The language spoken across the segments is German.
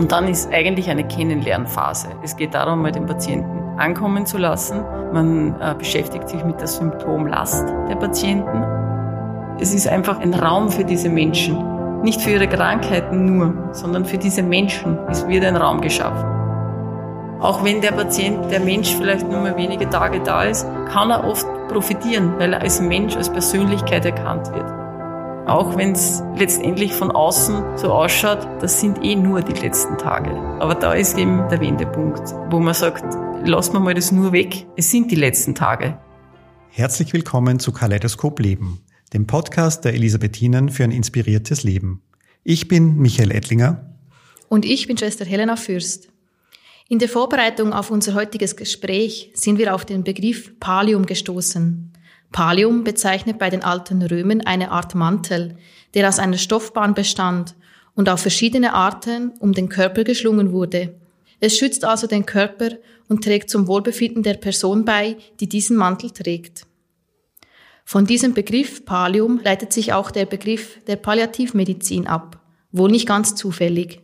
Und dann ist eigentlich eine Kennenlernphase. Es geht darum, mal den Patienten ankommen zu lassen. Man äh, beschäftigt sich mit der Symptomlast der Patienten. Es ist einfach ein Raum für diese Menschen. Nicht für ihre Krankheiten nur, sondern für diese Menschen. Es wird ein Raum geschaffen. Auch wenn der Patient, der Mensch vielleicht nur mal wenige Tage da ist, kann er oft profitieren, weil er als Mensch, als Persönlichkeit erkannt wird. Auch wenn es letztendlich von außen so ausschaut, das sind eh nur die letzten Tage. Aber da ist eben der Wendepunkt, wo man sagt, lassen wir mal das nur weg, es sind die letzten Tage. Herzlich willkommen zu Kaleidoskop Leben, dem Podcast der Elisabethinen für ein inspiriertes Leben. Ich bin Michael Ettlinger. Und ich bin Schwester Helena Fürst. In der Vorbereitung auf unser heutiges Gespräch sind wir auf den Begriff Pallium gestoßen. Pallium bezeichnet bei den alten Römern eine Art Mantel, der aus einer Stoffbahn bestand und auf verschiedene Arten um den Körper geschlungen wurde. Es schützt also den Körper und trägt zum Wohlbefinden der Person bei, die diesen Mantel trägt. Von diesem Begriff Pallium leitet sich auch der Begriff der Palliativmedizin ab, wohl nicht ganz zufällig.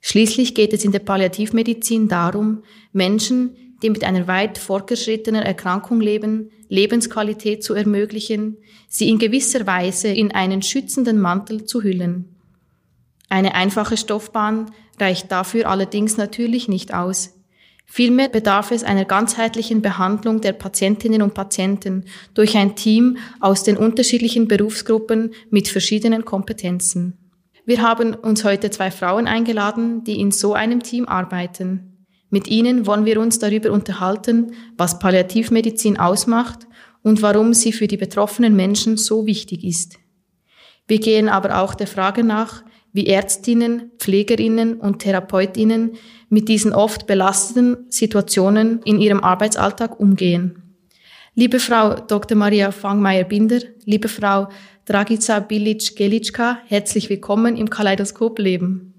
Schließlich geht es in der Palliativmedizin darum, Menschen, die mit einer weit fortgeschrittenen Erkrankung leben, Lebensqualität zu ermöglichen, sie in gewisser Weise in einen schützenden Mantel zu hüllen. Eine einfache Stoffbahn reicht dafür allerdings natürlich nicht aus. Vielmehr bedarf es einer ganzheitlichen Behandlung der Patientinnen und Patienten durch ein Team aus den unterschiedlichen Berufsgruppen mit verschiedenen Kompetenzen. Wir haben uns heute zwei Frauen eingeladen, die in so einem Team arbeiten. Mit ihnen wollen wir uns darüber unterhalten, was Palliativmedizin ausmacht und warum sie für die betroffenen Menschen so wichtig ist. Wir gehen aber auch der Frage nach, wie Ärztinnen, Pflegerinnen und Therapeutinnen mit diesen oft belastenden Situationen in ihrem Arbeitsalltag umgehen. Liebe Frau Dr. Maria Fangmeier-Binder, liebe Frau Dragica Bilic-Gelitschka, herzlich willkommen im Kaleidoskop Leben.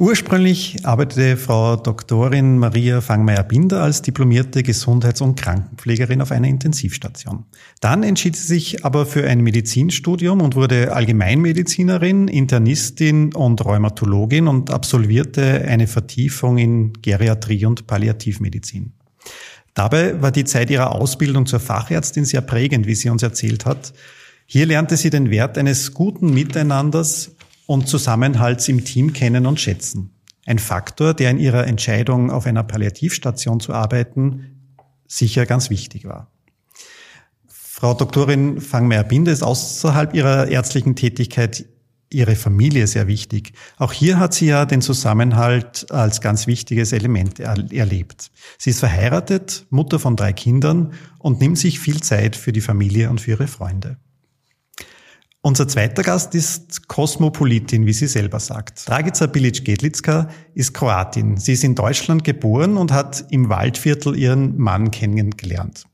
Ursprünglich arbeitete Frau Doktorin Maria Fangmeier-Binder als diplomierte Gesundheits- und Krankenpflegerin auf einer Intensivstation. Dann entschied sie sich aber für ein Medizinstudium und wurde Allgemeinmedizinerin, Internistin und Rheumatologin und absolvierte eine Vertiefung in Geriatrie und Palliativmedizin. Dabei war die Zeit ihrer Ausbildung zur Fachärztin sehr prägend, wie sie uns erzählt hat. Hier lernte sie den Wert eines guten Miteinanders und Zusammenhalts im Team kennen und schätzen. Ein Faktor, der in ihrer Entscheidung, auf einer Palliativstation zu arbeiten, sicher ganz wichtig war. Frau Doktorin Fangmeier-Binde ist außerhalb ihrer ärztlichen Tätigkeit ihre Familie sehr wichtig. Auch hier hat sie ja den Zusammenhalt als ganz wichtiges Element erlebt. Sie ist verheiratet, Mutter von drei Kindern und nimmt sich viel Zeit für die Familie und für ihre Freunde. Unser zweiter Gast ist Kosmopolitin, wie sie selber sagt. Dragica Bilic-Gedlicka ist Kroatin. Sie ist in Deutschland geboren und hat im Waldviertel ihren Mann kennengelernt.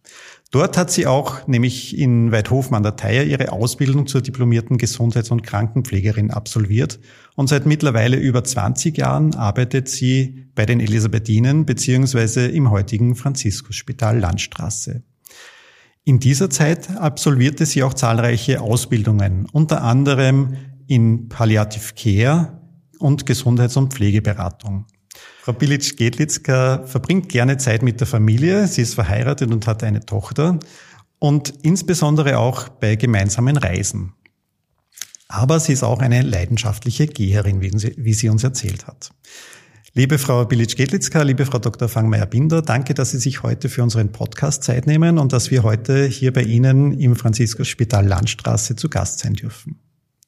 Dort hat sie auch, nämlich in Weidhofen an der Theier, ihre Ausbildung zur diplomierten Gesundheits- und Krankenpflegerin absolviert und seit mittlerweile über 20 Jahren arbeitet sie bei den Elisabethinen beziehungsweise im heutigen Franziskusspital Landstraße. In dieser Zeit absolvierte sie auch zahlreiche Ausbildungen, unter anderem in Palliative Care und Gesundheits- und Pflegeberatung. Frau Bilic-Gedlitzka verbringt gerne Zeit mit der Familie. Sie ist verheiratet und hat eine Tochter und insbesondere auch bei gemeinsamen Reisen. Aber sie ist auch eine leidenschaftliche Geherin, wie sie uns erzählt hat. Liebe Frau Bilic-Gedlitzka, liebe Frau Dr. Fangmeier-Binder, danke, dass Sie sich heute für unseren Podcast Zeit nehmen und dass wir heute hier bei Ihnen im Franziskus-Spital Landstraße zu Gast sein dürfen.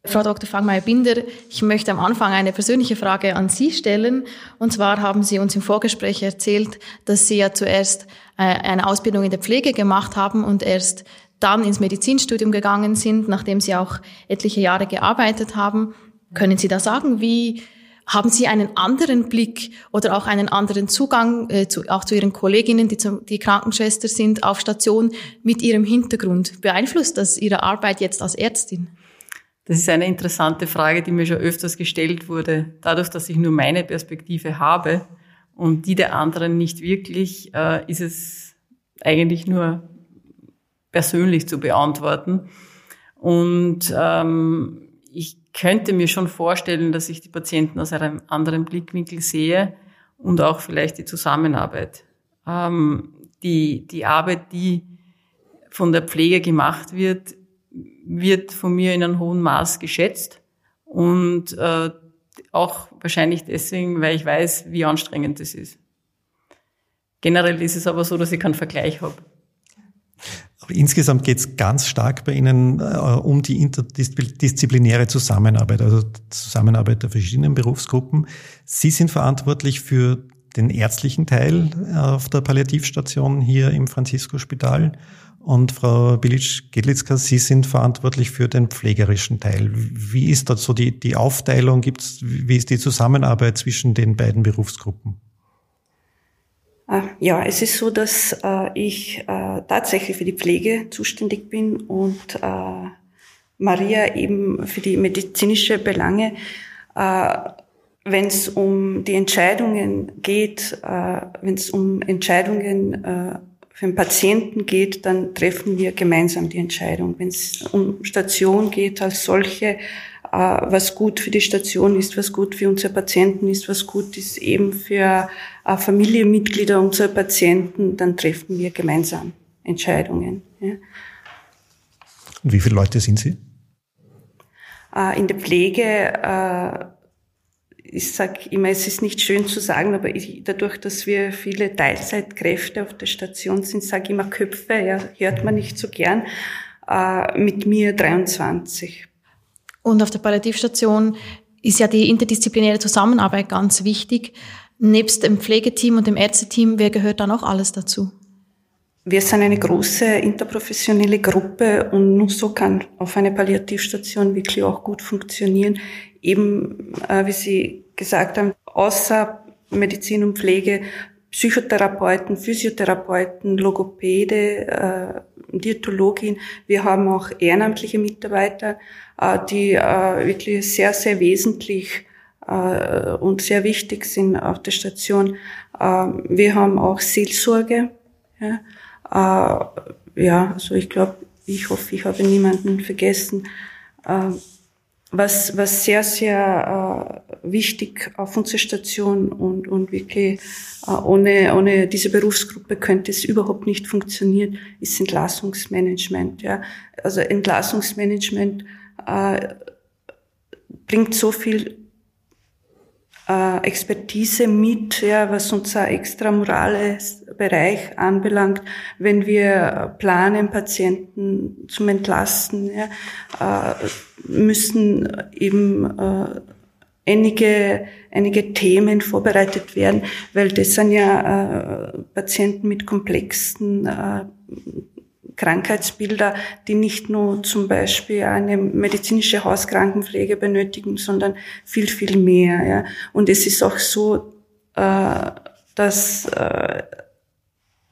Frau Dr. Fangmeier-Binder, ich möchte am Anfang eine persönliche Frage an Sie stellen. Und zwar haben Sie uns im Vorgespräch erzählt, dass Sie ja zuerst äh, eine Ausbildung in der Pflege gemacht haben und erst dann ins Medizinstudium gegangen sind, nachdem Sie auch etliche Jahre gearbeitet haben. Können Sie da sagen, wie haben Sie einen anderen Blick oder auch einen anderen Zugang äh, zu, auch zu Ihren Kolleginnen, die, zu, die Krankenschwester sind, auf Station mit Ihrem Hintergrund? Beeinflusst das Ihre Arbeit jetzt als Ärztin? Das ist eine interessante Frage, die mir schon öfters gestellt wurde. Dadurch, dass ich nur meine Perspektive habe und die der anderen nicht wirklich, äh, ist es eigentlich nur persönlich zu beantworten. Und ähm, ich könnte mir schon vorstellen, dass ich die Patienten aus einem anderen Blickwinkel sehe und auch vielleicht die Zusammenarbeit. Ähm, die, die Arbeit, die von der Pflege gemacht wird, wird von mir in einem hohen Maß geschätzt und äh, auch wahrscheinlich deswegen, weil ich weiß, wie anstrengend das ist. Generell ist es aber so, dass ich keinen Vergleich habe. Insgesamt geht es ganz stark bei Ihnen äh, um die interdisziplinäre Zusammenarbeit, also Zusammenarbeit der verschiedenen Berufsgruppen. Sie sind verantwortlich für den ärztlichen Teil äh, auf der Palliativstation hier im Franzisko-Spital. Und Frau Bilic-Gedlitzka, Sie sind verantwortlich für den pflegerischen Teil. Wie ist dort so die, die Aufteilung? Gibt's, wie ist die Zusammenarbeit zwischen den beiden Berufsgruppen? Äh, ja, es ist so, dass äh, ich äh, tatsächlich für die Pflege zuständig bin und äh, Maria eben für die medizinische Belange. Äh, wenn es um die Entscheidungen geht, äh, wenn es um Entscheidungen für den Patienten geht, dann treffen wir gemeinsam die Entscheidung. Wenn es um Station geht als solche, was gut für die Station ist, was gut für unsere Patienten ist, was gut ist eben für äh, Familienmitglieder unserer Patienten, dann treffen wir gemeinsam Entscheidungen. Ja. Und wie viele Leute sind Sie? Äh, in der Pflege, ich sage immer, es ist nicht schön zu sagen, aber ich, dadurch, dass wir viele Teilzeitkräfte auf der Station sind, sage ich immer Köpfe, ja, hört man nicht so gern, mit mir 23. Und auf der Palliativstation ist ja die interdisziplinäre Zusammenarbeit ganz wichtig. Nebst dem Pflegeteam und dem Ärzteteam, wer gehört da noch alles dazu? Wir sind eine große interprofessionelle Gruppe und nur so kann auf einer Palliativstation wirklich auch gut funktionieren. Eben, äh, wie Sie gesagt haben, außer Medizin und Pflege, Psychotherapeuten, Physiotherapeuten, Logopäde, äh, Diätologin. Wir haben auch ehrenamtliche Mitarbeiter, äh, die äh, wirklich sehr, sehr wesentlich äh, und sehr wichtig sind auf der Station. Wir haben auch Seelsorge. Ja, ja also ich glaube, ich hoffe, ich habe niemanden vergessen. Was, was sehr, sehr äh, wichtig auf unserer Station und, und wirklich äh, ohne, ohne diese Berufsgruppe könnte es überhaupt nicht funktionieren, ist Entlassungsmanagement. Ja. Also Entlassungsmanagement äh, bringt so viel äh, Expertise mit, ja, was unser extramorales Bereich anbelangt, wenn wir planen, Patienten zum Entlasten, ja, äh, müssen eben äh, einige, einige Themen vorbereitet werden, weil das sind ja äh, Patienten mit komplexen Krankheitsbilder, die nicht nur zum Beispiel eine medizinische Hauskrankenpflege benötigen, sondern viel, viel mehr. Ja. Und es ist auch so, dass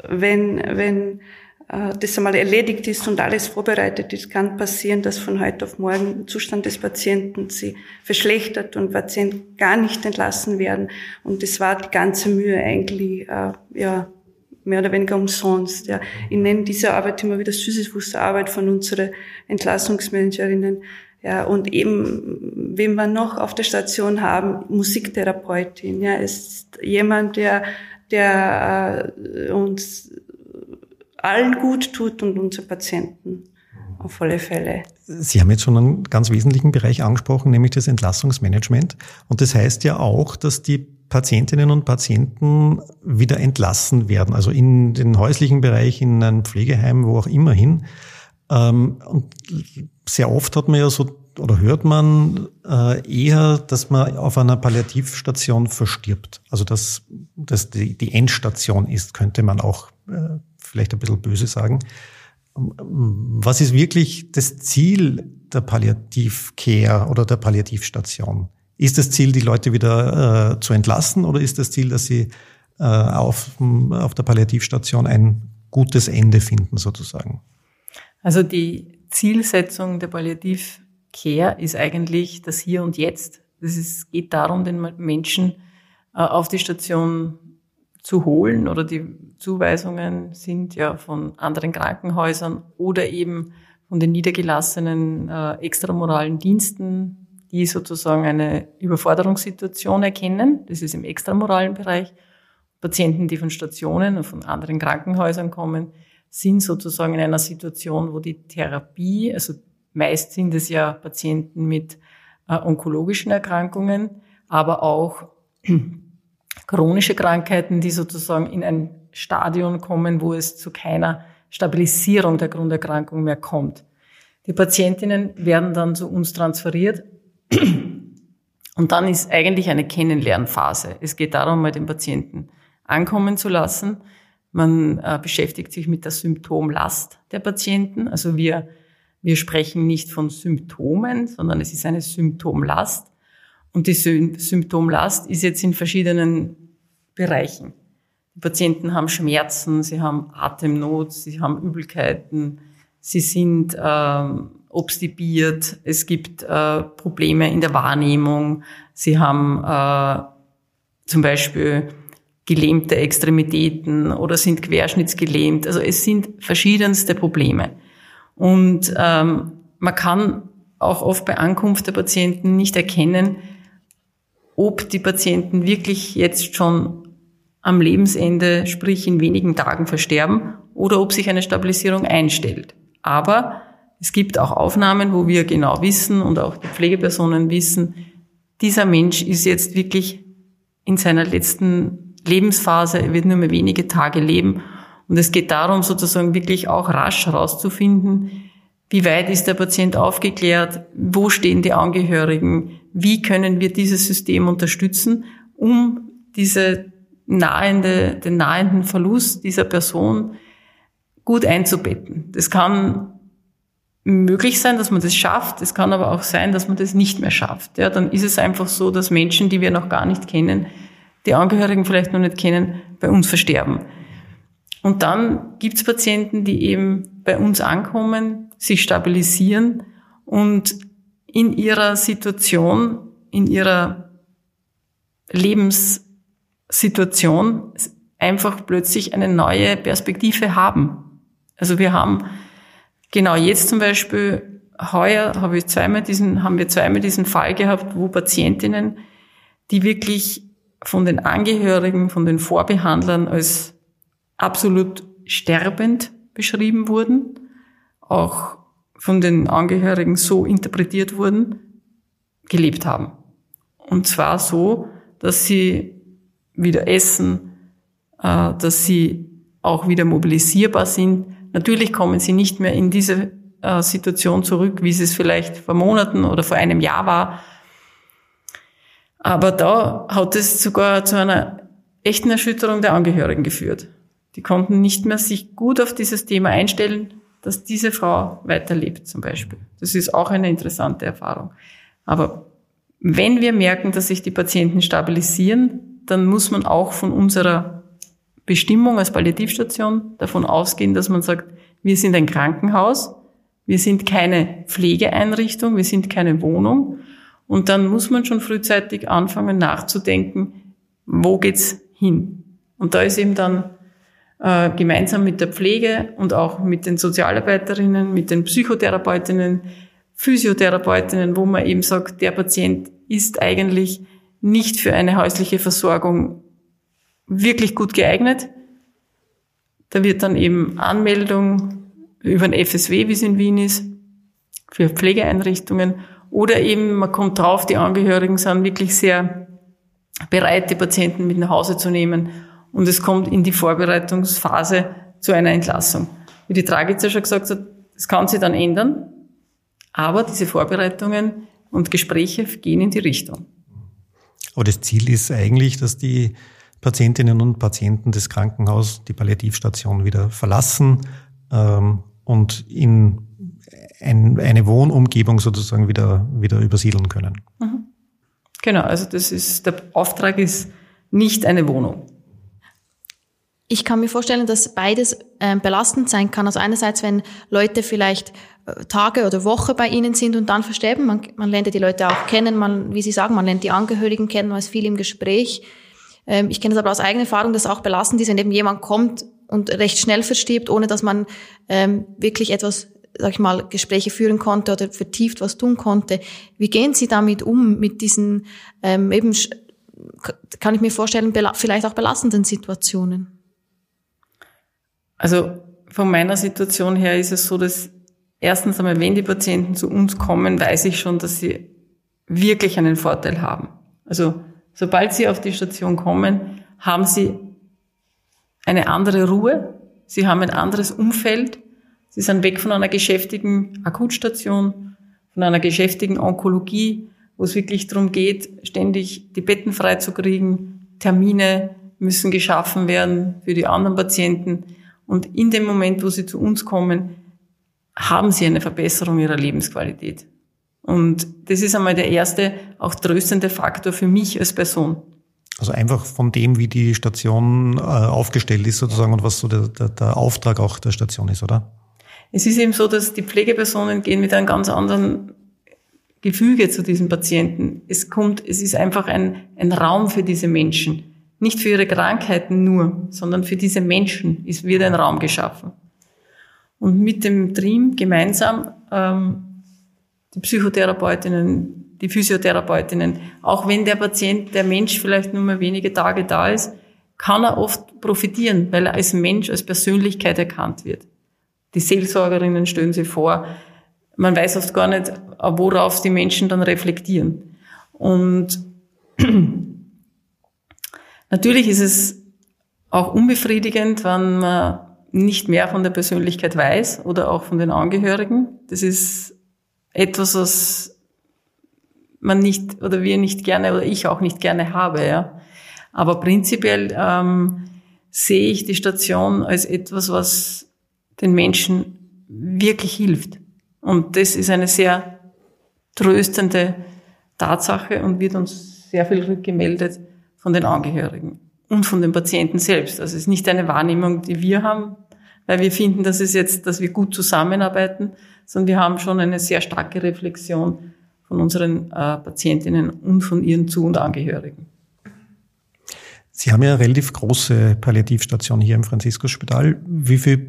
wenn, wenn äh, das einmal erledigt ist und alles vorbereitet ist, kann passieren, dass von heute auf morgen der Zustand des Patienten sich verschlechtert und Patienten gar nicht entlassen werden. Und das war die ganze Mühe eigentlich, äh, ja, mehr oder weniger umsonst. Ja. Ich nenne diese Arbeit immer wieder Sisyphus-Arbeit von unseren Entlassungsmanagerinnen. Ja, und eben, wen wir noch auf der Station haben, Musiktherapeutin. Ja, ist jemand, der, der äh, uns allen gut tut und unsere Patienten auf alle Fälle. Sie haben jetzt schon einen ganz wesentlichen Bereich angesprochen, nämlich das Entlassungsmanagement. Und das heißt ja auch, dass die Patientinnen und Patienten wieder entlassen werden, also in den häuslichen Bereich, in ein Pflegeheim, wo auch immer hin. Ähm, und sehr oft hat man ja so oder hört man äh, eher, dass man auf einer Palliativstation verstirbt. Also dass das die Endstation ist, könnte man auch äh, vielleicht ein bisschen böse sagen. Was ist wirklich das Ziel der Palliativcare oder der Palliativstation? Ist das Ziel, die Leute wieder äh, zu entlassen oder ist das Ziel, dass sie äh, auf, auf der Palliativstation ein gutes Ende finden sozusagen? Also die Zielsetzung der Palliativcare ist eigentlich das Hier und Jetzt. Es geht darum, den Menschen äh, auf die Station zu holen oder die Zuweisungen sind ja von anderen Krankenhäusern oder eben von den niedergelassenen äh, extramoralen Diensten, die sozusagen eine Überforderungssituation erkennen. Das ist im extramoralen Bereich. Patienten, die von Stationen und von anderen Krankenhäusern kommen, sind sozusagen in einer Situation, wo die Therapie, also meist sind es ja Patienten mit äh, onkologischen Erkrankungen, aber auch chronische Krankheiten, die sozusagen in ein Stadion kommen, wo es zu keiner Stabilisierung der Grunderkrankung mehr kommt. Die Patientinnen werden dann zu uns transferiert und dann ist eigentlich eine Kennenlernphase. Es geht darum, mal den Patienten ankommen zu lassen. Man äh, beschäftigt sich mit der Symptomlast der Patienten. Also wir, wir sprechen nicht von Symptomen, sondern es ist eine Symptomlast. Und die Symptomlast ist jetzt in verschiedenen Bereichen. Die Patienten haben Schmerzen, sie haben Atemnot, sie haben Übelkeiten, sie sind ähm, obstibiert, es gibt äh, Probleme in der Wahrnehmung, sie haben äh, zum Beispiel gelähmte Extremitäten oder sind querschnittsgelähmt. Also es sind verschiedenste Probleme. Und ähm, man kann auch oft bei Ankunft der Patienten nicht erkennen, ob die Patienten wirklich jetzt schon am Lebensende, sprich in wenigen Tagen versterben, oder ob sich eine Stabilisierung einstellt. Aber es gibt auch Aufnahmen, wo wir genau wissen und auch die Pflegepersonen wissen, dieser Mensch ist jetzt wirklich in seiner letzten Lebensphase, er wird nur mehr wenige Tage leben. Und es geht darum, sozusagen wirklich auch rasch herauszufinden, wie weit ist der Patient aufgeklärt, wo stehen die Angehörigen, wie können wir dieses System unterstützen, um diese nahende, den nahenden Verlust dieser Person gut einzubetten. Das kann möglich sein, dass man das schafft. Es kann aber auch sein, dass man das nicht mehr schafft. Ja, dann ist es einfach so, dass Menschen, die wir noch gar nicht kennen, die Angehörigen vielleicht noch nicht kennen, bei uns versterben. Und dann gibt es Patienten, die eben bei uns ankommen, sich stabilisieren und in ihrer Situation, in ihrer Lebenssituation einfach plötzlich eine neue Perspektive haben. Also wir haben genau jetzt zum Beispiel heuer habe ich zweimal diesen, haben wir zweimal diesen Fall gehabt, wo Patientinnen, die wirklich von den Angehörigen, von den Vorbehandlern als absolut sterbend beschrieben wurden, auch von den Angehörigen so interpretiert wurden, gelebt haben. Und zwar so, dass sie wieder essen, äh, dass sie auch wieder mobilisierbar sind, Natürlich kommen sie nicht mehr in diese äh, Situation zurück, wie es vielleicht vor Monaten oder vor einem Jahr war. Aber da hat es sogar zu einer echten Erschütterung der Angehörigen geführt. Die konnten nicht mehr sich gut auf dieses Thema einstellen, dass diese Frau weiterlebt zum Beispiel. Das ist auch eine interessante Erfahrung. Aber wenn wir merken, dass sich die Patienten stabilisieren, dann muss man auch von unserer Bestimmung als Palliativstation davon ausgehen, dass man sagt, wir sind ein Krankenhaus, wir sind keine Pflegeeinrichtung, wir sind keine Wohnung. Und dann muss man schon frühzeitig anfangen nachzudenken, wo geht's hin? Und da ist eben dann äh, gemeinsam mit der Pflege und auch mit den Sozialarbeiterinnen, mit den Psychotherapeutinnen, Physiotherapeutinnen, wo man eben sagt, der Patient ist eigentlich nicht für eine häusliche Versorgung wirklich gut geeignet. Da wird dann eben Anmeldung über ein FSW, wie es in Wien ist, für Pflegeeinrichtungen. Oder eben, man kommt drauf, die Angehörigen sind wirklich sehr bereit, die Patienten mit nach Hause zu nehmen. Und es kommt in die Vorbereitungsphase zu einer Entlassung. Wie die Tragik ja schon gesagt hat, das kann sich dann ändern. Aber diese Vorbereitungen und Gespräche gehen in die Richtung. Aber das Ziel ist eigentlich, dass die Patientinnen und Patienten des Krankenhauses die Palliativstation wieder verlassen ähm, und in ein, eine Wohnumgebung sozusagen wieder, wieder übersiedeln können. Mhm. Genau, also das ist, der Auftrag ist nicht eine Wohnung. Ich kann mir vorstellen, dass beides äh, belastend sein kann. Also einerseits, wenn Leute vielleicht äh, Tage oder Woche bei Ihnen sind und dann versterben, man, man lernt ja die Leute auch kennen, man, wie Sie sagen, man lernt die Angehörigen kennen, man ist viel im Gespräch. Ähm, ich kenne das aber aus eigener Erfahrung, dass auch belastend ist, wenn eben jemand kommt und recht schnell verstirbt, ohne dass man ähm, wirklich etwas sag ich mal, Gespräche führen konnte oder vertieft was tun konnte. Wie gehen Sie damit um, mit diesen ähm, eben, kann ich mir vorstellen, vielleicht auch belastenden Situationen? Also von meiner Situation her ist es so, dass erstens einmal, wenn die Patienten zu uns kommen, weiß ich schon, dass sie wirklich einen Vorteil haben. Also sobald sie auf die Station kommen, haben sie eine andere Ruhe, sie haben ein anderes Umfeld, sie sind weg von einer geschäftigen Akutstation, von einer geschäftigen Onkologie, wo es wirklich darum geht, ständig die Betten freizukriegen, Termine müssen geschaffen werden für die anderen Patienten. Und in dem Moment, wo sie zu uns kommen, haben sie eine Verbesserung ihrer Lebensqualität. Und das ist einmal der erste, auch tröstende Faktor für mich als Person. Also einfach von dem, wie die Station äh, aufgestellt ist sozusagen und was so der, der, der Auftrag auch der Station ist, oder? Es ist eben so, dass die Pflegepersonen gehen mit einem ganz anderen Gefüge zu diesen Patienten. Es kommt, es ist einfach ein, ein Raum für diese Menschen. Nicht für ihre Krankheiten nur, sondern für diese Menschen ist, wird ein Raum geschaffen. Und mit dem Team gemeinsam ähm, die Psychotherapeutinnen, die Physiotherapeutinnen, auch wenn der Patient, der Mensch vielleicht nur mal wenige Tage da ist, kann er oft profitieren, weil er als Mensch, als Persönlichkeit erkannt wird. Die Seelsorgerinnen stellen sich vor, man weiß oft gar nicht, worauf die Menschen dann reflektieren. Und natürlich ist es auch unbefriedigend, wenn man nicht mehr von der Persönlichkeit weiß oder auch von den Angehörigen. Das ist etwas, was man nicht oder wir nicht gerne oder ich auch nicht gerne habe. Ja. Aber prinzipiell ähm, sehe ich die Station als etwas, was den Menschen wirklich hilft. Und das ist eine sehr tröstende Tatsache und wird uns sehr viel rückgemeldet von den Angehörigen und von den Patienten selbst. Also es ist nicht eine Wahrnehmung, die wir haben, weil wir finden, dass es jetzt, dass wir gut zusammenarbeiten, sondern wir haben schon eine sehr starke Reflexion von unseren äh, Patientinnen und von ihren Zu- und Angehörigen. Sie haben ja eine relativ große Palliativstation hier im Franziskusspital. Wie viele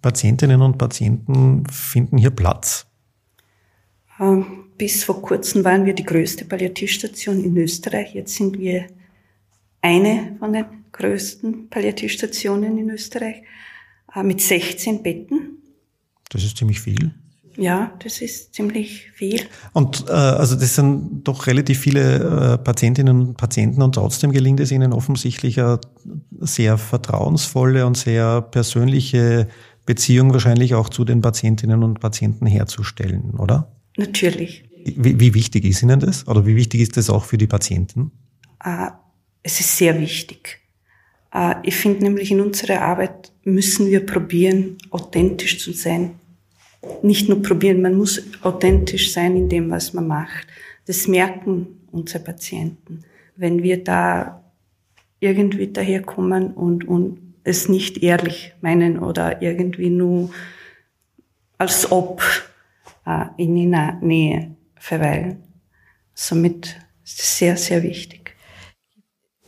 Patientinnen und Patienten finden hier Platz? Ähm, bis vor kurzem waren wir die größte Palliativstation in Österreich. Jetzt sind wir eine von den größten Palliativstationen in Österreich äh, mit 16 Betten. Das ist ziemlich viel. Ja, das ist ziemlich viel. Und äh, also das sind doch relativ viele äh, Patientinnen und Patienten und trotzdem gelingt es Ihnen offensichtlich eine sehr vertrauensvolle und sehr persönliche Beziehung wahrscheinlich auch zu den Patientinnen und Patienten herzustellen, oder? Natürlich. Wie, wie wichtig ist Ihnen das? Oder wie wichtig ist das auch für die Patienten? Äh, es ist sehr wichtig. Äh, ich finde nämlich in unserer Arbeit müssen wir probieren, authentisch zu sein. Nicht nur probieren, man muss authentisch sein in dem, was man macht. Das merken unsere Patienten. Wenn wir da irgendwie daherkommen und, und es nicht ehrlich meinen oder irgendwie nur als ob äh, in ihrer Nähe verweilen. Somit ist es sehr, sehr wichtig.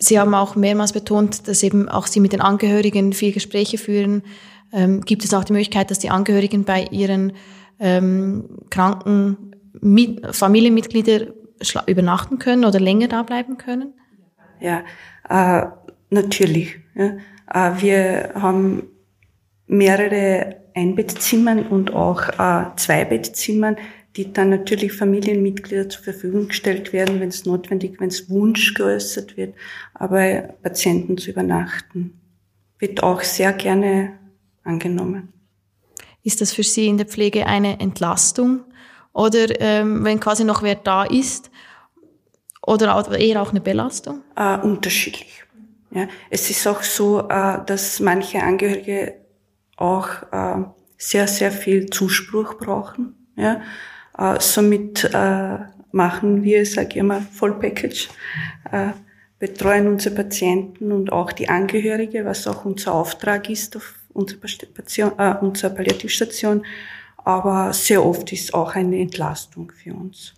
Sie haben auch mehrmals betont, dass eben auch Sie mit den Angehörigen viel Gespräche führen. Ähm, gibt es auch die Möglichkeit, dass die Angehörigen bei ihren ähm, kranken Mit Familienmitgliedern übernachten können oder länger da bleiben können? Ja, äh, natürlich. Ja. Äh, wir haben mehrere Einbettzimmern und auch äh, Zweibettzimmern, die dann natürlich Familienmitglieder zur Verfügung gestellt werden, wenn es notwendig, wenn es Wunsch geäußert wird, aber Patienten zu übernachten wird auch sehr gerne angenommen. Ist das für Sie in der Pflege eine Entlastung oder ähm, wenn quasi noch wer da ist oder eher auch eine Belastung? Äh, unterschiedlich. Ja, es ist auch so, äh, dass manche Angehörige auch äh, sehr, sehr viel Zuspruch brauchen. Ja, äh, somit äh, machen wir, sage ich immer, Vollpackage, äh, betreuen unsere Patienten und auch die Angehörige, was auch unser Auftrag ist auf unserer, äh, unserer Palliativstation. Aber sehr oft ist auch eine Entlastung für uns.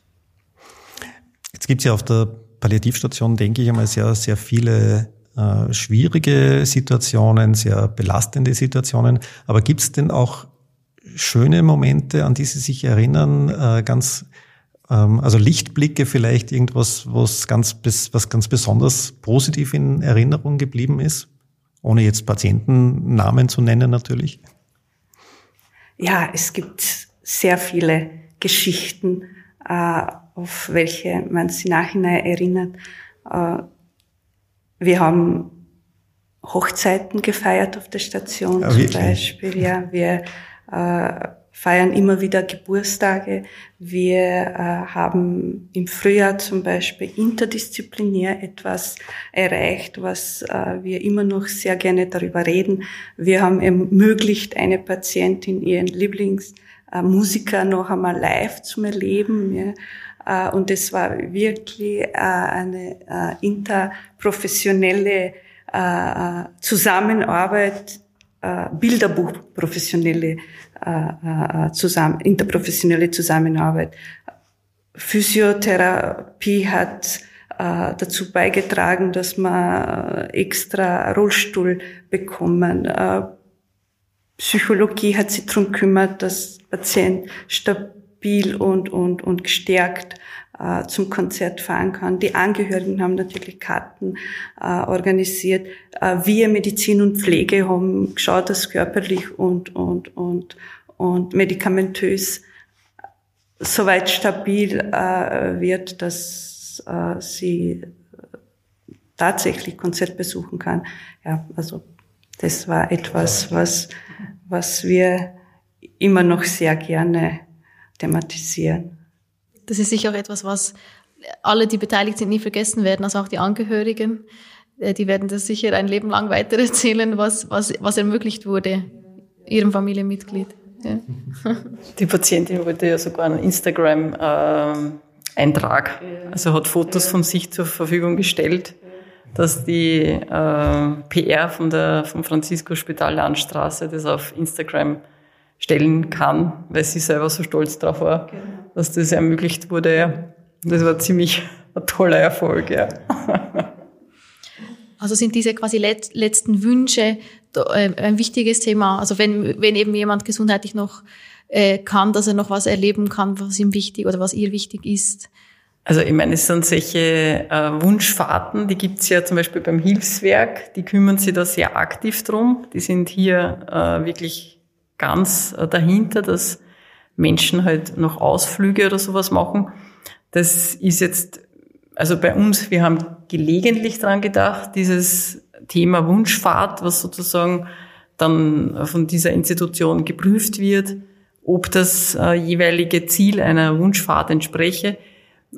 Jetzt gibt es ja auf der Palliativstation, denke ich einmal, sehr, sehr viele äh, schwierige Situationen, sehr belastende Situationen. Aber gibt es denn auch schöne Momente, an die Sie sich erinnern, äh, ganz ähm, also Lichtblicke vielleicht irgendwas, was ganz, was ganz besonders positiv in Erinnerung geblieben ist, ohne jetzt Patientennamen zu nennen natürlich? Ja, es gibt sehr viele Geschichten, äh, auf welche man sich nachhinein erinnert. Äh, wir haben Hochzeiten gefeiert auf der Station ja, zum Beispiel. Ja, wir äh, feiern immer wieder Geburtstage. Wir äh, haben im Frühjahr zum Beispiel interdisziplinär etwas erreicht, was äh, wir immer noch sehr gerne darüber reden. Wir haben ermöglicht, eine Patientin ihren Lieblingsmusiker noch einmal live zu erleben. Und es war wirklich eine interprofessionelle äh, Bilderbuch professionelle äh, äh, zusammen, interprofessionelle Zusammenarbeit. Physiotherapie hat äh, dazu beigetragen, dass man extra Rollstuhl bekommen. Psychologie hat sich darum gekümmert, dass Patient stabil und, und, und gestärkt äh, zum Konzert fahren kann. Die Angehörigen haben natürlich Karten äh, organisiert. Äh, wir Medizin und Pflege haben geschaut, dass körperlich und, und, und, und medikamentös soweit stabil äh, wird, dass äh, sie tatsächlich Konzert besuchen kann. Ja, also das war etwas, was, was wir immer noch sehr gerne thematisieren das ist sicher auch etwas, was alle, die beteiligt sind, nie vergessen werden, also auch die Angehörigen. Äh, die werden das sicher ein Leben lang weitererzählen, was, was, was ermöglicht wurde, ihrem Familienmitglied. Ja. Die Patientin wollte ja sogar einen Instagram-Eintrag, also hat Fotos von sich zur Verfügung gestellt, dass die äh, PR von der, vom Francisco Spital Landstraße das auf Instagram stellen kann, weil sie selber so stolz drauf war, genau. dass das ermöglicht wurde. Ja. Das war ziemlich ein toller Erfolg, ja. Also sind diese quasi let letzten Wünsche äh, ein wichtiges Thema. Also wenn, wenn eben jemand gesundheitlich noch äh, kann, dass er noch was erleben kann, was ihm wichtig oder was ihr wichtig ist. Also ich meine, es sind solche äh, Wunschfahrten, die gibt's ja zum Beispiel beim Hilfswerk, die kümmern sich da sehr aktiv drum. Die sind hier äh, wirklich ganz äh, dahinter, dass Menschen halt noch Ausflüge oder sowas machen. Das ist jetzt, also bei uns, wir haben gelegentlich dran gedacht, dieses Thema Wunschfahrt, was sozusagen dann von dieser Institution geprüft wird, ob das äh, jeweilige Ziel einer Wunschfahrt entspreche.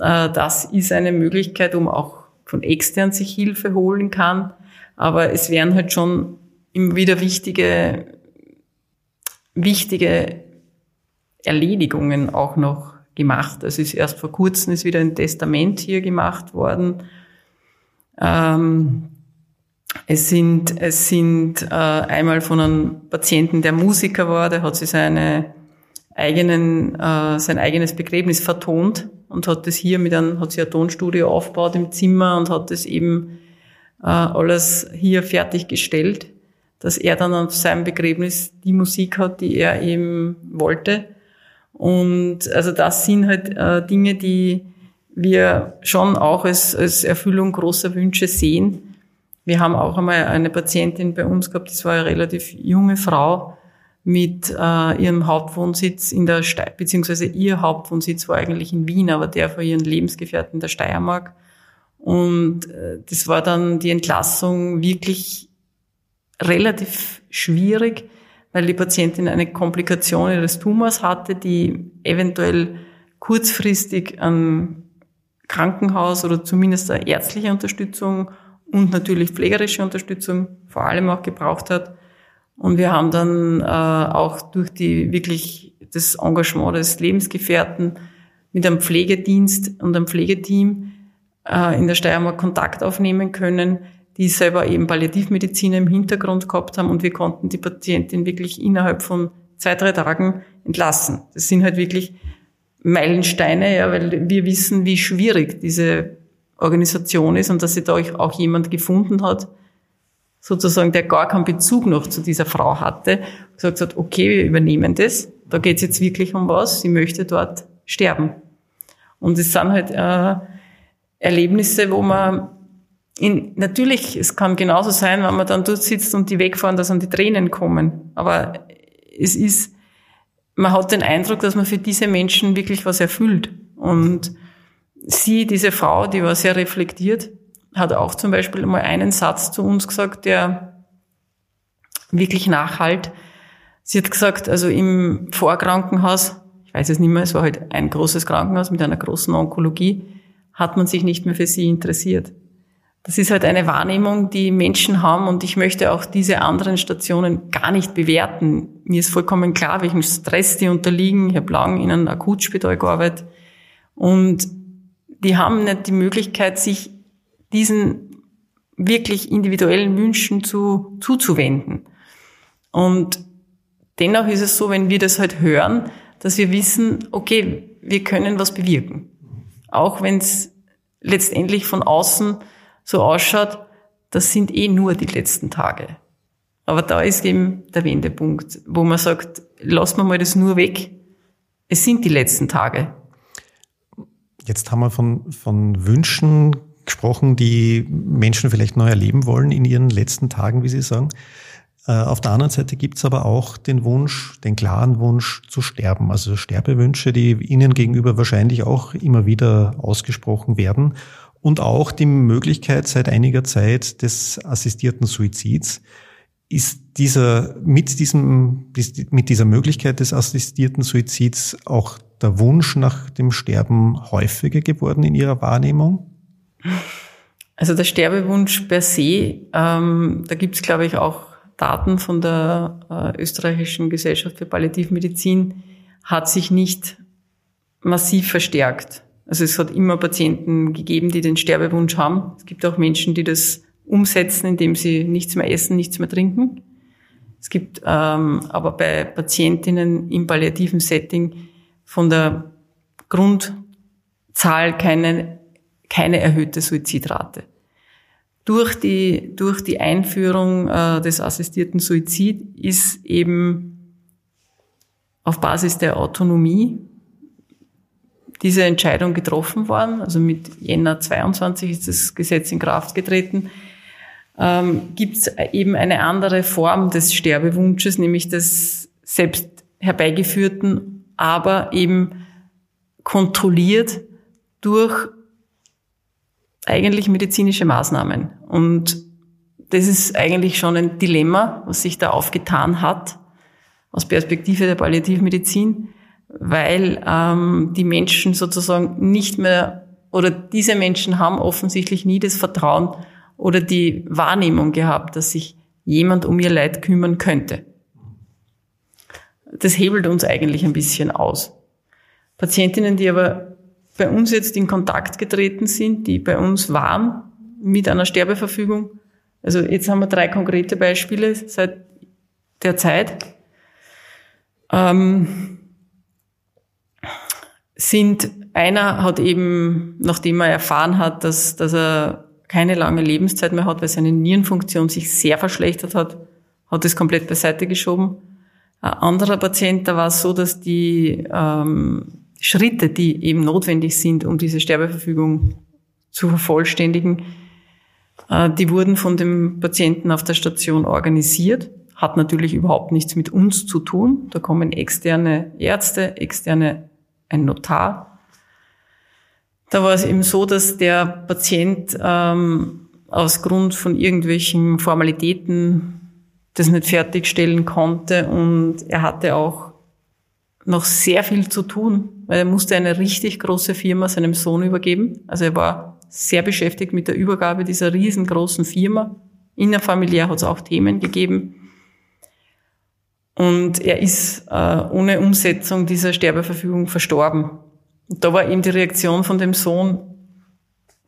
Äh, das ist eine Möglichkeit, um auch von extern sich Hilfe holen kann. Aber es wären halt schon immer wieder wichtige wichtige Erledigungen auch noch gemacht. Es ist erst vor kurzem ist wieder ein Testament hier gemacht worden. Ähm, es sind, es sind äh, einmal von einem Patienten, der Musiker war, der hat sich seine eigenen, äh, sein eigenes Begräbnis vertont und hat das hier mit einem, hat sich ein Tonstudio aufgebaut im Zimmer und hat das eben äh, alles hier fertiggestellt dass er dann auf seinem Begräbnis die Musik hat, die er eben wollte. Und also das sind halt äh, Dinge, die wir schon auch als, als Erfüllung großer Wünsche sehen. Wir haben auch einmal eine Patientin bei uns gehabt, das war eine relativ junge Frau mit äh, ihrem Hauptwohnsitz in der Ste beziehungsweise ihr Hauptwohnsitz war eigentlich in Wien, aber der von ihren Lebensgefährten der Steiermark. Und äh, das war dann die Entlassung wirklich relativ schwierig, weil die Patientin eine Komplikation ihres Tumors hatte, die eventuell kurzfristig ein Krankenhaus oder zumindest eine ärztliche Unterstützung und natürlich pflegerische Unterstützung vor allem auch gebraucht hat. Und wir haben dann äh, auch durch die wirklich das Engagement des Lebensgefährten mit einem Pflegedienst und einem Pflegeteam äh, in der Steiermark Kontakt aufnehmen können, die selber eben Palliativmedizin im Hintergrund gehabt haben und wir konnten die Patientin wirklich innerhalb von zwei, drei Tagen entlassen. Das sind halt wirklich Meilensteine, ja, weil wir wissen, wie schwierig diese Organisation ist und dass sich da auch jemand gefunden hat, sozusagen, der gar keinen Bezug noch zu dieser Frau hatte, gesagt hat, okay, wir übernehmen das, da geht es jetzt wirklich um was, sie möchte dort sterben. Und es sind halt äh, Erlebnisse, wo man in, natürlich, es kann genauso sein, wenn man dann dort sitzt und die wegfahren, dass dann die Tränen kommen. Aber es ist, man hat den Eindruck, dass man für diese Menschen wirklich was erfüllt. Und sie, diese Frau, die war sehr reflektiert, hat auch zum Beispiel mal einen Satz zu uns gesagt, der wirklich nachhalt. Sie hat gesagt, also im Vorkrankenhaus, ich weiß es nicht mehr, es war halt ein großes Krankenhaus mit einer großen Onkologie, hat man sich nicht mehr für sie interessiert. Das ist halt eine Wahrnehmung, die Menschen haben und ich möchte auch diese anderen Stationen gar nicht bewerten. Mir ist vollkommen klar, welchen Stress die unterliegen. Ich habe lange in einem Akutspital gearbeitet und die haben nicht die Möglichkeit, sich diesen wirklich individuellen Wünschen zu, zuzuwenden. Und dennoch ist es so, wenn wir das halt hören, dass wir wissen, okay, wir können was bewirken. Auch wenn es letztendlich von außen so ausschaut, das sind eh nur die letzten Tage. Aber da ist eben der Wendepunkt, wo man sagt, lass mal das nur weg. Es sind die letzten Tage. Jetzt haben wir von, von Wünschen gesprochen, die Menschen vielleicht neu erleben wollen in ihren letzten Tagen, wie Sie sagen. Äh, auf der anderen Seite gibt es aber auch den Wunsch, den klaren Wunsch zu sterben. Also Sterbewünsche, die Ihnen gegenüber wahrscheinlich auch immer wieder ausgesprochen werden. Und auch die Möglichkeit seit einiger Zeit des assistierten Suizids. Ist dieser, mit diesem, mit dieser Möglichkeit des assistierten Suizids auch der Wunsch nach dem Sterben häufiger geworden in Ihrer Wahrnehmung? Also der Sterbewunsch per se, ähm, da gibt es, glaube ich, auch Daten von der äh, österreichischen Gesellschaft für Palliativmedizin, hat sich nicht massiv verstärkt. Also es hat immer Patienten gegeben, die den Sterbewunsch haben. Es gibt auch Menschen, die das umsetzen, indem sie nichts mehr essen, nichts mehr trinken. Es gibt ähm, aber bei Patientinnen im palliativen Setting von der Grundzahl keine, keine erhöhte Suizidrate. Durch die, durch die Einführung äh, des assistierten Suizid ist eben auf Basis der Autonomie diese Entscheidung getroffen worden. Also mit Jänner 22 ist das Gesetz in Kraft getreten. Ähm, Gibt es eben eine andere Form des Sterbewunsches, nämlich des selbst herbeigeführten, aber eben kontrolliert durch eigentlich medizinische Maßnahmen. Und das ist eigentlich schon ein Dilemma, was sich da aufgetan hat aus Perspektive der Palliativmedizin weil ähm, die Menschen sozusagen nicht mehr oder diese Menschen haben offensichtlich nie das Vertrauen oder die Wahrnehmung gehabt, dass sich jemand um ihr Leid kümmern könnte. Das hebelt uns eigentlich ein bisschen aus. Patientinnen, die aber bei uns jetzt in Kontakt getreten sind, die bei uns waren mit einer Sterbeverfügung. Also jetzt haben wir drei konkrete Beispiele seit der Zeit. Ähm, sind, einer hat eben, nachdem er erfahren hat, dass, dass er keine lange Lebenszeit mehr hat, weil seine Nierenfunktion sich sehr verschlechtert hat, hat es komplett beiseite geschoben. Ein anderer Patient, da war es so, dass die ähm, Schritte, die eben notwendig sind, um diese Sterbeverfügung zu vervollständigen, äh, die wurden von dem Patienten auf der Station organisiert. Hat natürlich überhaupt nichts mit uns zu tun. Da kommen externe Ärzte, externe ein Notar. Da war es eben so, dass der Patient ähm, aus Grund von irgendwelchen Formalitäten das nicht fertigstellen konnte und er hatte auch noch sehr viel zu tun, weil er musste eine richtig große Firma seinem Sohn übergeben. Also er war sehr beschäftigt mit der Übergabe dieser riesengroßen Firma. Innerfamiliär hat es auch Themen gegeben. Und er ist äh, ohne Umsetzung dieser Sterbeverfügung verstorben. Und da war eben die Reaktion von dem Sohn,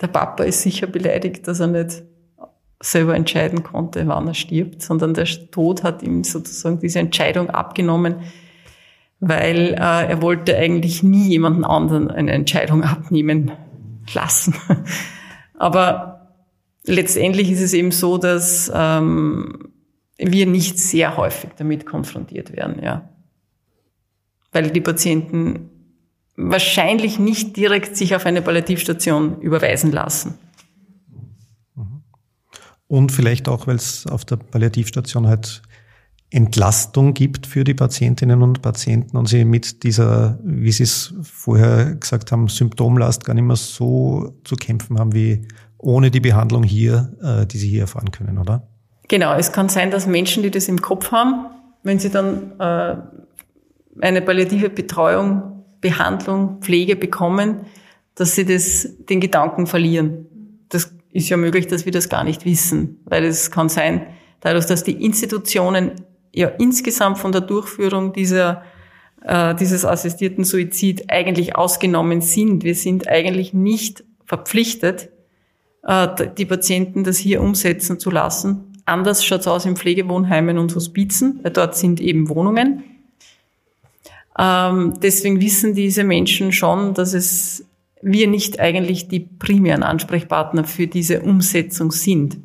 der Papa ist sicher beleidigt, dass er nicht selber entscheiden konnte, wann er stirbt, sondern der Tod hat ihm sozusagen diese Entscheidung abgenommen, weil äh, er wollte eigentlich nie jemanden anderen eine Entscheidung abnehmen lassen. Aber letztendlich ist es eben so, dass ähm, wir nicht sehr häufig damit konfrontiert werden, ja. Weil die Patienten wahrscheinlich nicht direkt sich auf eine Palliativstation überweisen lassen. Und vielleicht auch, weil es auf der Palliativstation halt Entlastung gibt für die Patientinnen und Patienten und sie mit dieser, wie Sie es vorher gesagt haben, Symptomlast gar nicht mehr so zu kämpfen haben wie ohne die Behandlung hier, äh, die Sie hier erfahren können, oder? Genau, es kann sein, dass Menschen, die das im Kopf haben, wenn sie dann äh, eine palliative Betreuung, Behandlung, Pflege bekommen, dass sie das, den Gedanken verlieren. Das ist ja möglich, dass wir das gar nicht wissen, weil es kann sein, dadurch, dass die Institutionen ja insgesamt von der Durchführung dieser äh, dieses assistierten Suizid eigentlich ausgenommen sind. Wir sind eigentlich nicht verpflichtet, äh, die Patienten das hier umsetzen zu lassen. Anders schaut es aus in Pflegewohnheimen und Hospizen, weil dort sind eben Wohnungen. Ähm, deswegen wissen diese Menschen schon, dass es wir nicht eigentlich die primären Ansprechpartner für diese Umsetzung sind.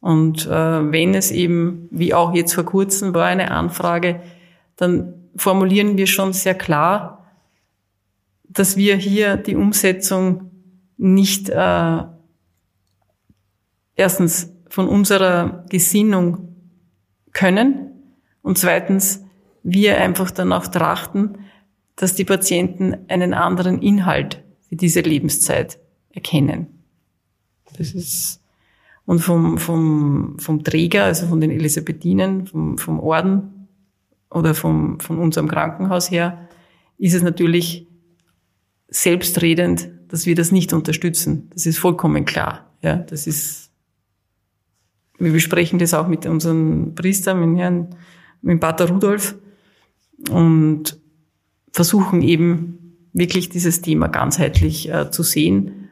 Und äh, wenn es eben, wie auch jetzt vor kurzem war, eine Anfrage, dann formulieren wir schon sehr klar, dass wir hier die Umsetzung nicht äh, erstens von unserer Gesinnung können und zweitens wir einfach danach trachten, dass die Patienten einen anderen Inhalt für diese Lebenszeit erkennen. Das ist und vom, vom, vom Träger, also von den Elisabethinen, vom, vom Orden oder vom, von unserem Krankenhaus her, ist es natürlich selbstredend, dass wir das nicht unterstützen. Das ist vollkommen klar. Ja, das ist, wir besprechen das auch mit unseren Priestern, mit Herrn, mit Pater Rudolf und versuchen eben wirklich dieses Thema ganzheitlich äh, zu sehen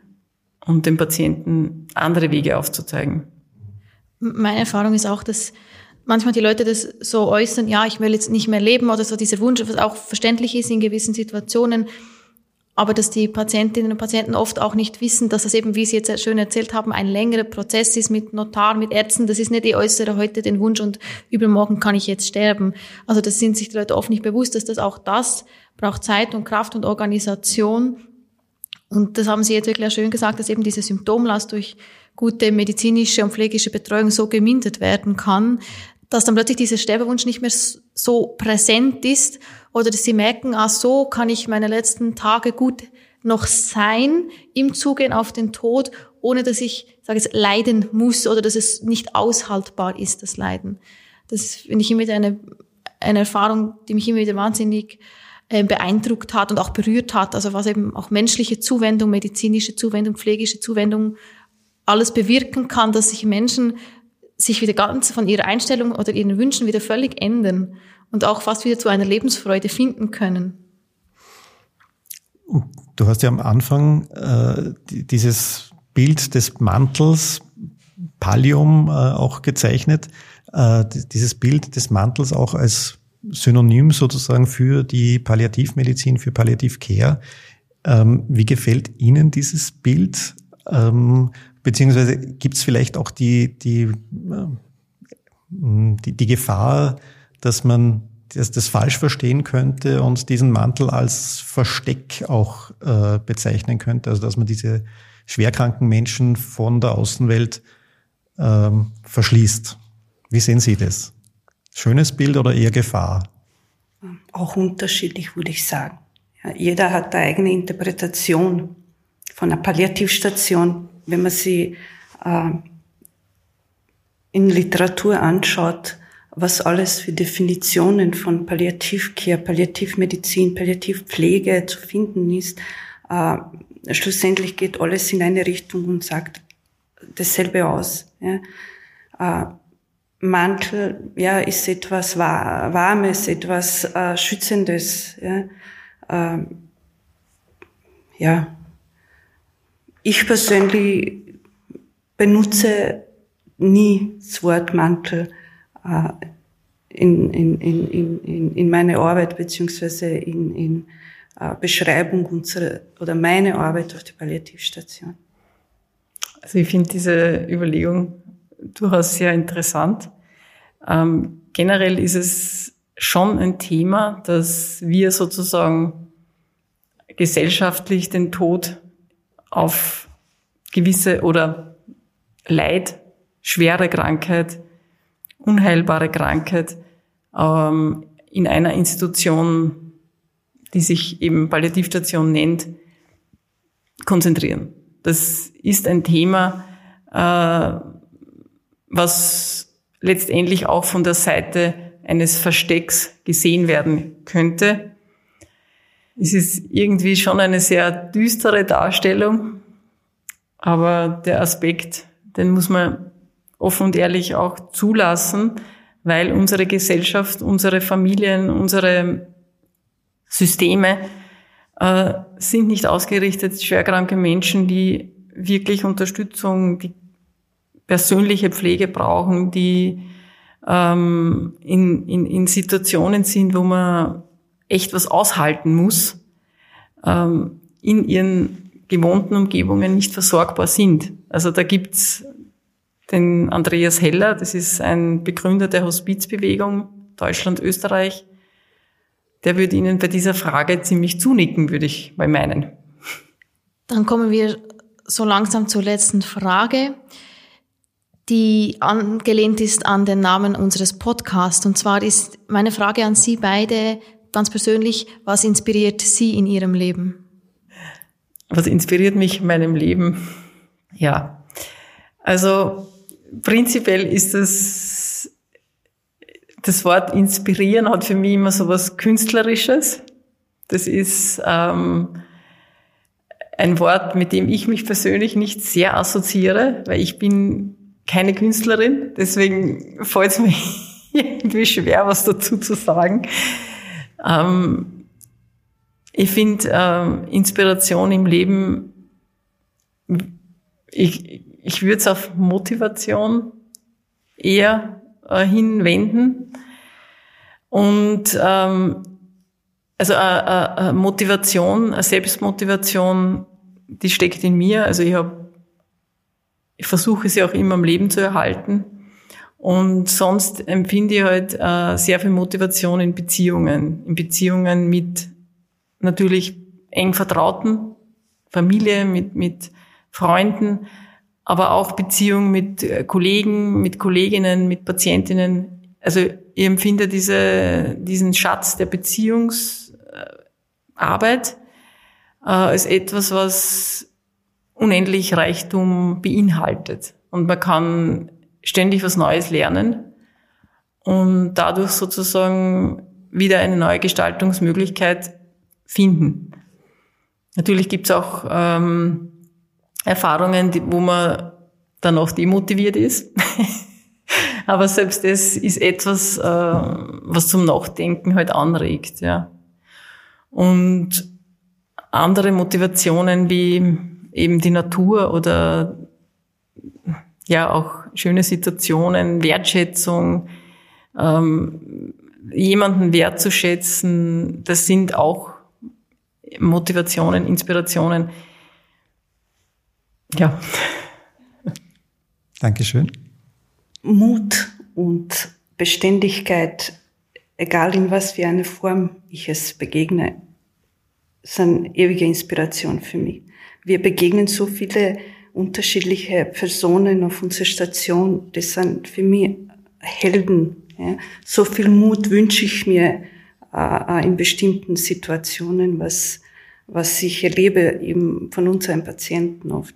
und dem Patienten andere Wege aufzuzeigen. Meine Erfahrung ist auch, dass manchmal die Leute das so äußern, ja, ich will jetzt nicht mehr leben oder so dieser Wunsch, was auch verständlich ist in gewissen Situationen, aber dass die Patientinnen und Patienten oft auch nicht wissen, dass das eben, wie Sie jetzt schön erzählt haben, ein längerer Prozess ist mit Notar, mit Ärzten. Das ist nicht, ich äußere heute den Wunsch und übermorgen kann ich jetzt sterben. Also das sind sich die Leute oft nicht bewusst, dass das auch das braucht Zeit und Kraft und Organisation und das haben Sie jetzt wirklich schön gesagt, dass eben diese Symptomlast durch gute medizinische und pflegische Betreuung so gemindert werden kann, dass dann plötzlich dieser Sterbewunsch nicht mehr so präsent ist oder dass Sie merken, ah, so kann ich meine letzten Tage gut noch sein im Zugehen auf den Tod, ohne dass ich, sage ich, leiden muss oder dass es nicht aushaltbar ist, das Leiden. Das finde ich immer wieder eine, eine Erfahrung, die mich immer wieder wahnsinnig äh, beeindruckt hat und auch berührt hat. Also was eben auch menschliche Zuwendung, medizinische Zuwendung, pflegische Zuwendung alles bewirken kann, dass sich Menschen sich wieder ganz von ihrer Einstellung oder ihren Wünschen wieder völlig ändern und auch fast wieder zu einer Lebensfreude finden können. Du hast ja am Anfang äh, dieses Bild des Mantels Pallium äh, auch gezeichnet. Äh, dieses Bild des Mantels auch als Synonym sozusagen für die Palliativmedizin, für Palliativcare. Ähm, wie gefällt Ihnen dieses Bild? Ähm, beziehungsweise gibt es vielleicht auch die, die, äh, die, die Gefahr, dass man das, das falsch verstehen könnte und diesen Mantel als Versteck auch äh, bezeichnen könnte, also dass man diese schwerkranken Menschen von der Außenwelt ähm, verschließt. Wie sehen Sie das? Schönes Bild oder eher Gefahr? Auch unterschiedlich, würde ich sagen. Ja, jeder hat eine eigene Interpretation von einer Palliativstation. Wenn man sie äh, in Literatur anschaut, was alles für Definitionen von Palliativcare, Palliativmedizin, Palliativpflege zu finden ist, äh, schlussendlich geht alles in eine Richtung und sagt dasselbe aus. Ja. Äh, Mantel, ja, ist etwas Warmes, etwas äh, Schützendes. Ja. Ähm, ja. Ich persönlich benutze nie das Wort Mantel äh, in, in, in, in, in meine Arbeit beziehungsweise in, in äh, Beschreibung unserer oder meine Arbeit auf der Palliativstation. Also ich finde diese Überlegung durchaus sehr interessant. Ähm, generell ist es schon ein Thema, dass wir sozusagen gesellschaftlich den Tod auf gewisse oder Leid, schwere Krankheit, unheilbare Krankheit ähm, in einer Institution, die sich eben Palliativstation nennt, konzentrieren. Das ist ein Thema, äh, was letztendlich auch von der Seite eines Verstecks gesehen werden könnte. Es ist irgendwie schon eine sehr düstere Darstellung, aber der Aspekt, den muss man offen und ehrlich auch zulassen, weil unsere Gesellschaft, unsere Familien, unsere Systeme äh, sind nicht ausgerichtet, schwerkranke Menschen, die wirklich Unterstützung, die persönliche Pflege brauchen, die ähm, in, in, in Situationen sind, wo man echt was aushalten muss, ähm, in ihren gewohnten Umgebungen nicht versorgbar sind. Also da gibt's den Andreas Heller, das ist ein Begründer der Hospizbewegung Deutschland, Österreich. Der würde Ihnen bei dieser Frage ziemlich zunicken, würde ich mal meinen. Dann kommen wir so langsam zur letzten Frage, die angelehnt ist an den Namen unseres Podcasts. Und zwar ist meine Frage an Sie beide ganz persönlich, was inspiriert Sie in Ihrem Leben? Was inspiriert mich in meinem Leben? Ja, also prinzipiell ist es, das Wort inspirieren hat für mich immer so was Künstlerisches. Das ist ähm, ein Wort, mit dem ich mich persönlich nicht sehr assoziiere, weil ich bin keine Künstlerin. Deswegen fällt es mir irgendwie schwer, was dazu zu sagen. Ähm, ich finde ähm, Inspiration im Leben, ich, ich würde es auf Motivation eher äh, hinwenden. Und ähm, also äh, äh, Motivation, eine Selbstmotivation, die steckt in mir. Also ich habe, ich versuche sie auch immer im Leben zu erhalten. Und sonst empfinde ich halt äh, sehr viel Motivation in Beziehungen, in Beziehungen mit natürlich eng Vertrauten, Familie, mit, mit Freunden, aber auch Beziehung mit äh, Kollegen, mit Kolleginnen, mit Patientinnen. Also ich empfinde diese, diesen Schatz der Beziehungsarbeit äh, als etwas, was unendlich Reichtum beinhaltet. Und man kann ständig was Neues lernen und dadurch sozusagen wieder eine neue Gestaltungsmöglichkeit finden. Natürlich gibt's auch ähm, Erfahrungen, die, wo man dann auch demotiviert ist. Aber selbst das ist etwas, äh, was zum Nachdenken halt anregt, ja. Und andere Motivationen wie eben die Natur oder ja auch schöne Situationen, Wertschätzung, ähm, jemanden wertzuschätzen, das sind auch Motivationen, Inspirationen. Ja. Dankeschön. Mut und Beständigkeit, egal in was für eine Form ich es begegne, sind ewige Inspiration für mich. Wir begegnen so viele unterschiedliche Personen auf unserer Station. Das sind für mich Helden. Ja. So viel Mut wünsche ich mir äh, in bestimmten Situationen, was, was ich erlebe eben von unseren Patienten oft.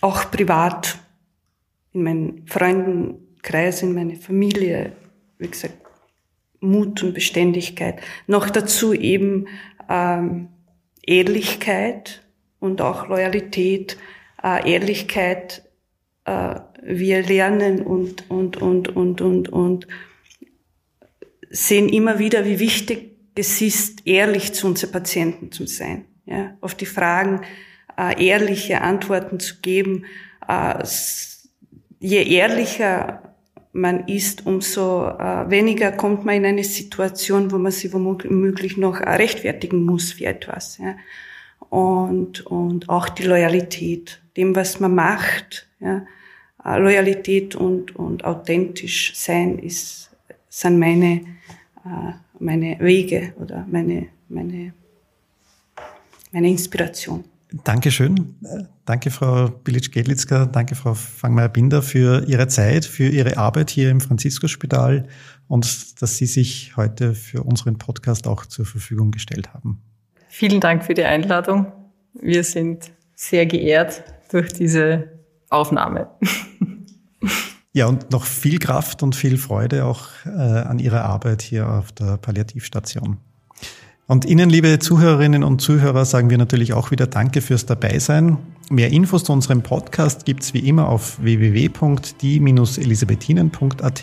Auch privat, in meinen Freundenkreis, in meiner Familie, wie gesagt, Mut und Beständigkeit. Noch dazu eben ähm, Ehrlichkeit und auch Loyalität, äh, Ehrlichkeit. Äh, wir lernen und, und, und, und, und, und sehen immer wieder, wie wichtig es ist, ehrlich zu unseren Patienten zu sein. Ja, auf die Fragen äh, ehrliche Antworten zu geben. Äh, je ehrlicher man ist, umso äh, weniger kommt man in eine Situation, wo man sich womöglich noch rechtfertigen muss für etwas. Ja. Und, und auch die Loyalität, dem, was man macht. Ja. Loyalität und, und authentisch sein ist, sind meine, äh, meine Wege oder meine, meine, meine Inspiration. Dankeschön. Danke, Frau Bilic-Gedlitzka. Danke, Frau Fangmeier-Binder, für Ihre Zeit, für Ihre Arbeit hier im Franziskusspital und dass Sie sich heute für unseren Podcast auch zur Verfügung gestellt haben. Vielen Dank für die Einladung. Wir sind sehr geehrt durch diese Aufnahme. Ja, und noch viel Kraft und viel Freude auch äh, an Ihrer Arbeit hier auf der Palliativstation. Und Ihnen, liebe Zuhörerinnen und Zuhörer, sagen wir natürlich auch wieder Danke fürs Dabeisein. Mehr Infos zu unserem Podcast gibt's wie immer auf www.die-elisabethinen.at,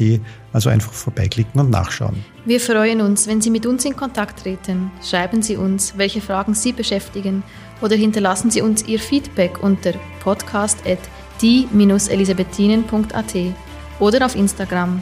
also einfach vorbeiklicken und nachschauen. Wir freuen uns, wenn Sie mit uns in Kontakt treten. Schreiben Sie uns, welche Fragen Sie beschäftigen oder hinterlassen Sie uns Ihr Feedback unter podcast.die-elisabethinen.at oder auf Instagram.